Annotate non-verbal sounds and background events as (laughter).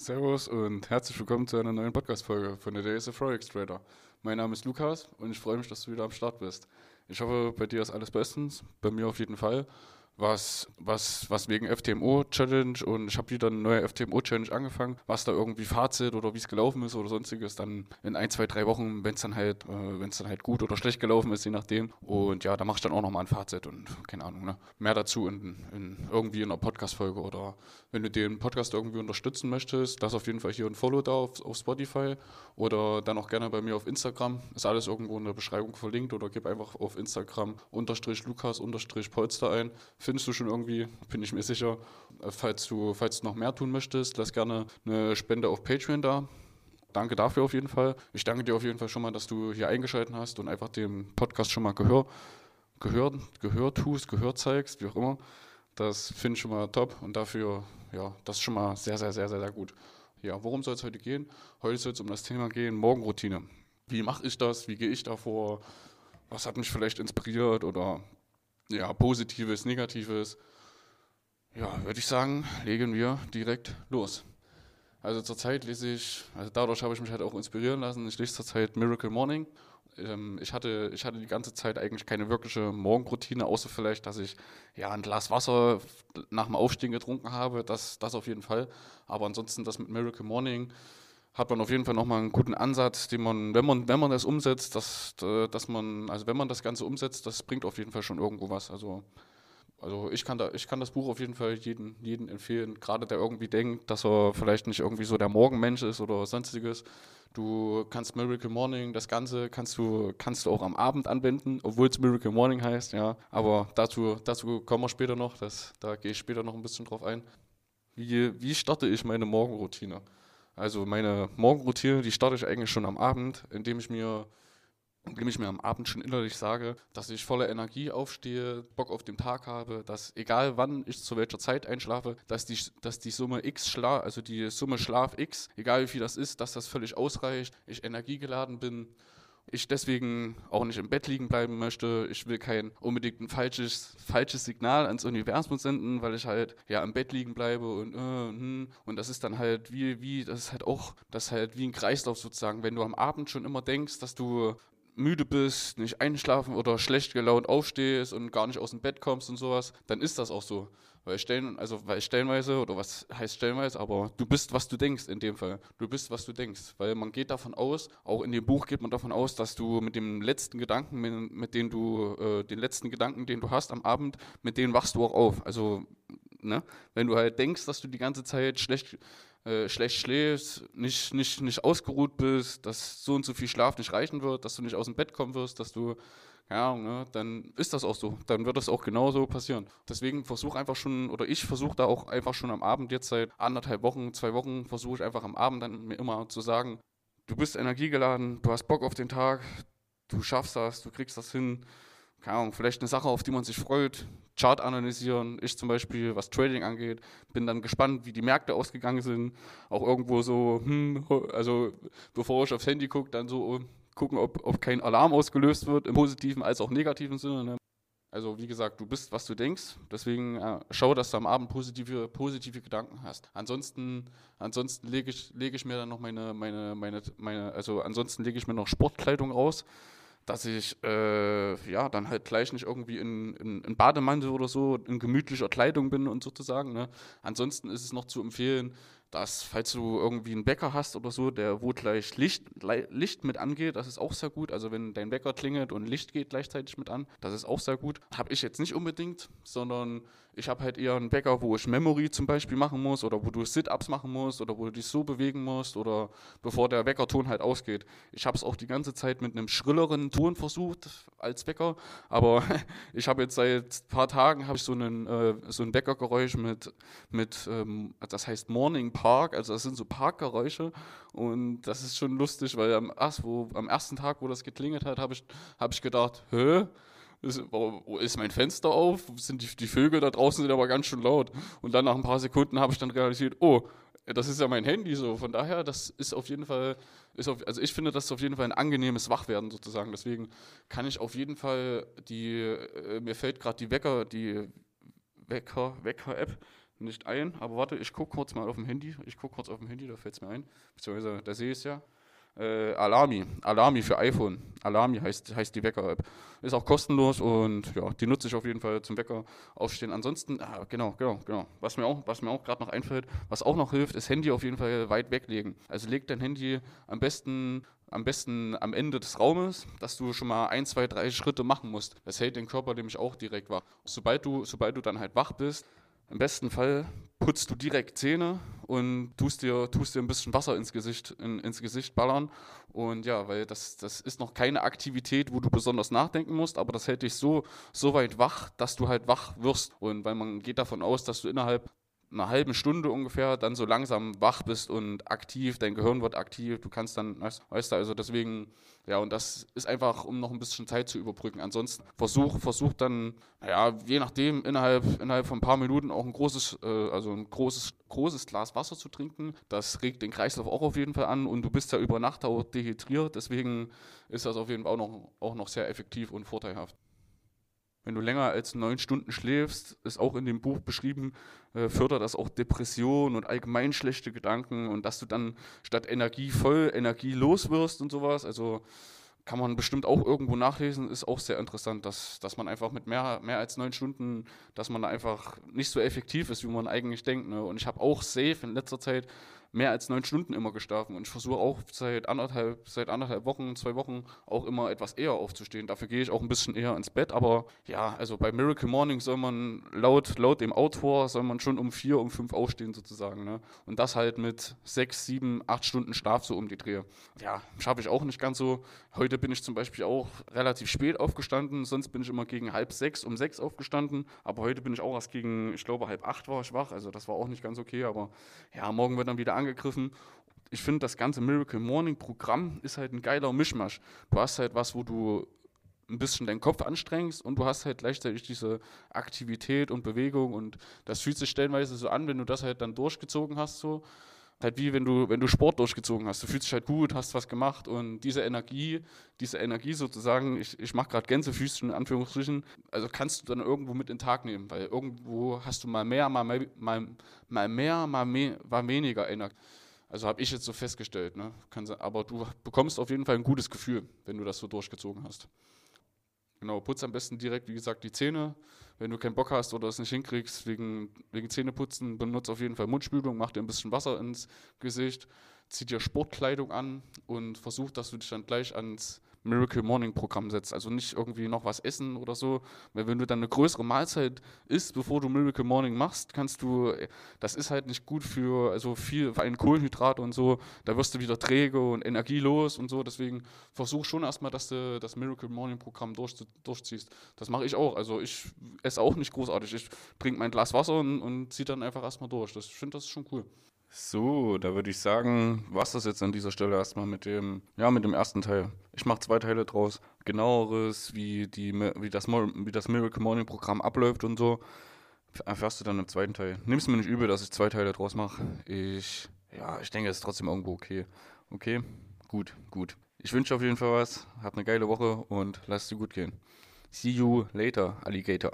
Servus und herzlich willkommen zu einer neuen Podcast-Folge von der Days Forex Trader. Mein Name ist Lukas und ich freue mich, dass du wieder am Start bist. Ich hoffe, bei dir ist alles bestens, bei mir auf jeden Fall was, was, was wegen FTMO-Challenge und ich habe wieder eine neue FTMO-Challenge angefangen, was da irgendwie Fazit oder wie es gelaufen ist oder sonstiges, dann in ein, zwei, drei Wochen, wenn es dann halt, äh, wenn es dann halt gut oder schlecht gelaufen ist, je nachdem. Und ja, da mache ich dann auch nochmal ein Fazit und keine Ahnung, ne? Mehr dazu in, in irgendwie in einer Podcast-Folge oder wenn du den Podcast irgendwie unterstützen möchtest, lass auf jeden Fall hier ein Follow da auf, auf Spotify oder dann auch gerne bei mir auf Instagram. Ist alles irgendwo in der Beschreibung verlinkt oder gib einfach auf Instagram unterstrich Lukas unterstrich Polster ein findest du schon irgendwie, bin ich mir sicher. Äh, falls du, falls du noch mehr tun möchtest, lass gerne eine Spende auf Patreon da. Danke dafür auf jeden Fall. Ich danke dir auf jeden Fall schon mal, dass du hier eingeschaltet hast und einfach dem Podcast schon mal Gehör, Gehör, Gehör tust, Gehör zeigst, wie auch immer. Das finde ich schon mal top und dafür, ja, das ist schon mal sehr, sehr, sehr, sehr, sehr gut. Ja, worum soll es heute gehen? Heute soll es um das Thema gehen, Morgenroutine. Wie mache ich das? Wie gehe ich davor? Was hat mich vielleicht inspiriert oder ja, Positives, Negatives. Ja, würde ich sagen, legen wir direkt los. Also zurzeit lese ich, also dadurch habe ich mich halt auch inspirieren lassen. Ich lese zurzeit Miracle Morning. Ähm, ich, hatte, ich hatte die ganze Zeit eigentlich keine wirkliche Morgenroutine, außer vielleicht, dass ich ja ein Glas Wasser nach dem Aufstehen getrunken habe. Das, das auf jeden Fall. Aber ansonsten das mit Miracle Morning hat man auf jeden Fall nochmal einen guten Ansatz, den man, wenn man, wenn man das umsetzt, dass, äh, dass man, also wenn man das Ganze umsetzt, das bringt auf jeden Fall schon irgendwo was. Also, also ich kann da, ich kann das Buch auf jeden Fall jeden, jeden empfehlen, gerade der irgendwie denkt, dass er vielleicht nicht irgendwie so der Morgenmensch ist oder sonstiges. Du kannst Miracle Morning, das Ganze kannst du, kannst du auch am Abend anwenden, obwohl es Miracle Morning heißt, ja. Aber dazu, dazu kommen wir später noch, das, da gehe ich später noch ein bisschen drauf ein. Wie, wie starte ich meine Morgenroutine? Also meine Morgenroutine, die starte ich eigentlich schon am Abend, indem ich mir indem ich mir am Abend schon innerlich sage, dass ich voller Energie aufstehe, Bock auf den Tag habe, dass egal wann ich zu welcher Zeit einschlafe, dass die, dass die Summe X Schlaf, also die Summe Schlaf X, egal wie viel das ist, dass das völlig ausreicht, ich energiegeladen bin ich deswegen auch nicht im Bett liegen bleiben möchte. Ich will kein unbedingt ein falsches, falsches Signal ans Universum senden, weil ich halt ja im Bett liegen bleibe und äh, hm. und das ist dann halt wie, wie, das ist halt auch, das ist halt wie ein Kreislauf sozusagen. Wenn du am Abend schon immer denkst, dass du müde bist, nicht einschlafen oder schlecht gelaunt aufstehst und gar nicht aus dem Bett kommst und sowas, dann ist das auch so. Weil stellen, also weil stellenweise, oder was heißt stellenweise, aber du bist, was du denkst in dem Fall. Du bist, was du denkst. Weil man geht davon aus, auch in dem Buch geht man davon aus, dass du mit dem letzten Gedanken, mit, mit dem du, äh, den letzten Gedanken, den du hast am Abend, mit denen wachst du auch auf. Also, ne, wenn du halt denkst, dass du die ganze Zeit schlecht äh, schlecht schläfst, nicht, nicht, nicht ausgeruht bist, dass so und so viel Schlaf nicht reichen wird, dass du nicht aus dem Bett kommen wirst, dass du, ja, ne, dann ist das auch so. Dann wird das auch genauso passieren. Deswegen versuche einfach schon, oder ich versuche da auch einfach schon am Abend, jetzt seit anderthalb Wochen, zwei Wochen, versuche ich einfach am Abend dann mir immer zu sagen, du bist energiegeladen, du hast Bock auf den Tag, du schaffst das, du kriegst das hin, keine Ahnung, vielleicht eine Sache, auf die man sich freut, Chart analysieren. Ich zum Beispiel, was Trading angeht, bin dann gespannt, wie die Märkte ausgegangen sind. Auch irgendwo so, hm, also bevor ich aufs Handy gucke, dann so gucken, ob, ob kein Alarm ausgelöst wird, im positiven als auch negativen Sinne. Ne? Also wie gesagt, du bist, was du denkst. Deswegen äh, schau, dass du am Abend positive, positive Gedanken hast. Ansonsten, ansonsten lege ich, leg ich mir dann noch meine, meine, meine, meine, also ansonsten lege ich mir noch Sportkleidung raus dass ich äh, ja dann halt gleich nicht irgendwie in, in, in, Bademantel oder so in gemütlicher Kleidung bin und sozusagen. Ne? Ansonsten ist es noch zu empfehlen, dass, falls du irgendwie einen Bäcker hast oder so, der wo gleich Licht, Licht mit angeht, das ist auch sehr gut. Also wenn dein Bäcker klingelt und Licht geht gleichzeitig mit an, das ist auch sehr gut. Habe ich jetzt nicht unbedingt, sondern ich habe halt eher einen Bäcker, wo ich Memory zum Beispiel machen muss oder wo du Sit-Ups machen musst oder wo du dich so bewegen musst oder bevor der Weckerton halt ausgeht. Ich habe es auch die ganze Zeit mit einem schrilleren Ton versucht als Wecker, aber (laughs) ich habe jetzt seit ein paar Tagen habe ich so, einen, äh, so ein Weckergeräusch mit, mit ähm, das heißt Morning Park, also das sind so Parkgeräusche und das ist schon lustig, weil am, wo, am ersten Tag, wo das geklingelt hat, habe ich, hab ich gedacht, hä? Ist, ist, mein Fenster auf? Sind die, die Vögel da draußen sind aber ganz schön laut. Und dann nach ein paar Sekunden habe ich dann realisiert, oh, das ist ja mein Handy so. Von daher, das ist auf jeden Fall, ist auf, also ich finde, das ist auf jeden Fall ein angenehmes Wachwerden sozusagen. Deswegen kann ich auf jeden Fall die, äh, mir fällt gerade die Wecker, die Wecker, Wecker-App nicht ein, aber warte, ich gucke kurz mal auf dem Handy. Ich gucke kurz auf dem Handy, da fällt es mir ein. Beziehungsweise, da sehe ich es ja. Äh, Alami, Alami für iPhone. Alami heißt, heißt die Wecker-App. Ist auch kostenlos und ja, die nutze ich auf jeden Fall zum Wecker aufstehen. Ansonsten, ah, genau, genau, genau. Was mir auch, auch gerade noch einfällt, was auch noch hilft, ist Handy auf jeden Fall weit weglegen. Also leg dein Handy am besten am besten am Ende des Raumes, dass du schon mal ein, zwei, drei Schritte machen musst. Das hält den Körper nämlich auch direkt wach. Sobald du, sobald du dann halt wach bist, im besten Fall putzt du direkt Zähne und tust dir, tust dir ein bisschen Wasser ins Gesicht, in, ins Gesicht ballern. Und ja, weil das, das ist noch keine Aktivität, wo du besonders nachdenken musst, aber das hält dich so, so weit wach, dass du halt wach wirst. Und weil man geht davon aus, dass du innerhalb einer halben Stunde ungefähr dann so langsam wach bist und aktiv, dein Gehirn wird aktiv, du kannst dann, weißt du, also deswegen, ja, und das ist einfach, um noch ein bisschen Zeit zu überbrücken. Ansonsten versuch, versuch dann, ja, je nachdem, innerhalb, innerhalb von ein paar Minuten auch ein großes, äh, also ein großes, großes Glas Wasser zu trinken. Das regt den Kreislauf auch auf jeden Fall an und du bist ja über Nacht auch dehydriert, deswegen ist das auf jeden Fall auch noch, auch noch sehr effektiv und vorteilhaft. Wenn du länger als neun Stunden schläfst, ist auch in dem Buch beschrieben, äh, fördert das auch Depressionen und allgemein schlechte Gedanken und dass du dann statt Energie voll Energie los wirst und sowas. Also kann man bestimmt auch irgendwo nachlesen, ist auch sehr interessant, dass, dass man einfach mit mehr, mehr als neun Stunden, dass man einfach nicht so effektiv ist, wie man eigentlich denkt. Ne? Und ich habe auch safe in letzter Zeit mehr als neun Stunden immer geschlafen. Und ich versuche auch seit anderthalb, seit anderthalb Wochen, zwei Wochen auch immer etwas eher aufzustehen. Dafür gehe ich auch ein bisschen eher ins Bett. Aber ja, also bei Miracle Morning soll man laut, laut dem Autor soll man schon um vier, um fünf aufstehen sozusagen. Ne? Und das halt mit sechs, sieben, acht Stunden Schlaf so um die Dreh. Ja, schaffe ich auch nicht ganz so. Heute bin ich zum Beispiel auch relativ spät aufgestanden. Sonst bin ich immer gegen halb sechs, um sechs aufgestanden. Aber heute bin ich auch erst gegen, ich glaube, halb acht war ich wach. Also das war auch nicht ganz okay. Aber ja, morgen wird dann wieder angegriffen. Ich finde, das ganze Miracle Morning Programm ist halt ein geiler Mischmasch. Du hast halt was, wo du ein bisschen deinen Kopf anstrengst und du hast halt gleichzeitig diese Aktivität und Bewegung und das fühlt sich stellenweise so an, wenn du das halt dann durchgezogen hast so halt wie wenn du, wenn du Sport durchgezogen hast. Du fühlst dich halt gut, hast was gemacht und diese Energie, diese Energie sozusagen, ich, ich mache gerade Gänsefüßchen in Anführungsstrichen, also kannst du dann irgendwo mit in den Tag nehmen, weil irgendwo hast du mal mehr, mal, mehr, mal, mal mehr, mal, mehr, mal weniger Energie. Also habe ich jetzt so festgestellt. Ne? aber du bekommst auf jeden Fall ein gutes Gefühl, wenn du das so durchgezogen hast. Genau, putz am besten direkt, wie gesagt, die Zähne. Wenn du keinen Bock hast oder es nicht hinkriegst, wegen, wegen Zähneputzen, benutze auf jeden Fall Mundspülung, mach dir ein bisschen Wasser ins Gesicht, zieh dir Sportkleidung an und versuch, dass du dich dann gleich ans Miracle Morning Programm setzt. Also nicht irgendwie noch was essen oder so. Weil wenn du dann eine größere Mahlzeit isst, bevor du Miracle Morning machst, kannst du, das ist halt nicht gut für, also viel, für einen Kohlenhydrat und so. Da wirst du wieder träge und energielos und so. Deswegen versuch schon erstmal, dass du das Miracle Morning Programm durch, durchziehst. Das mache ich auch. Also ich esse auch nicht großartig. Ich trinke mein Glas Wasser und, und ziehe dann einfach erstmal durch. Das, ich finde, das schon cool. So, da würde ich sagen, was das jetzt an dieser Stelle erstmal mit dem, ja, mit dem ersten Teil. Ich mache zwei Teile draus. Genaueres, wie, die, wie, das, wie das Miracle Morning Programm abläuft und so, erfährst du dann im zweiten Teil. Nimmst mir nicht übel, dass ich zwei Teile draus mache. Ich, ja, ich denke, es ist trotzdem irgendwo okay. Okay? Gut, gut. Ich wünsche auf jeden Fall was. Hab eine geile Woche und lass es dir gut gehen. See you later, Alligator.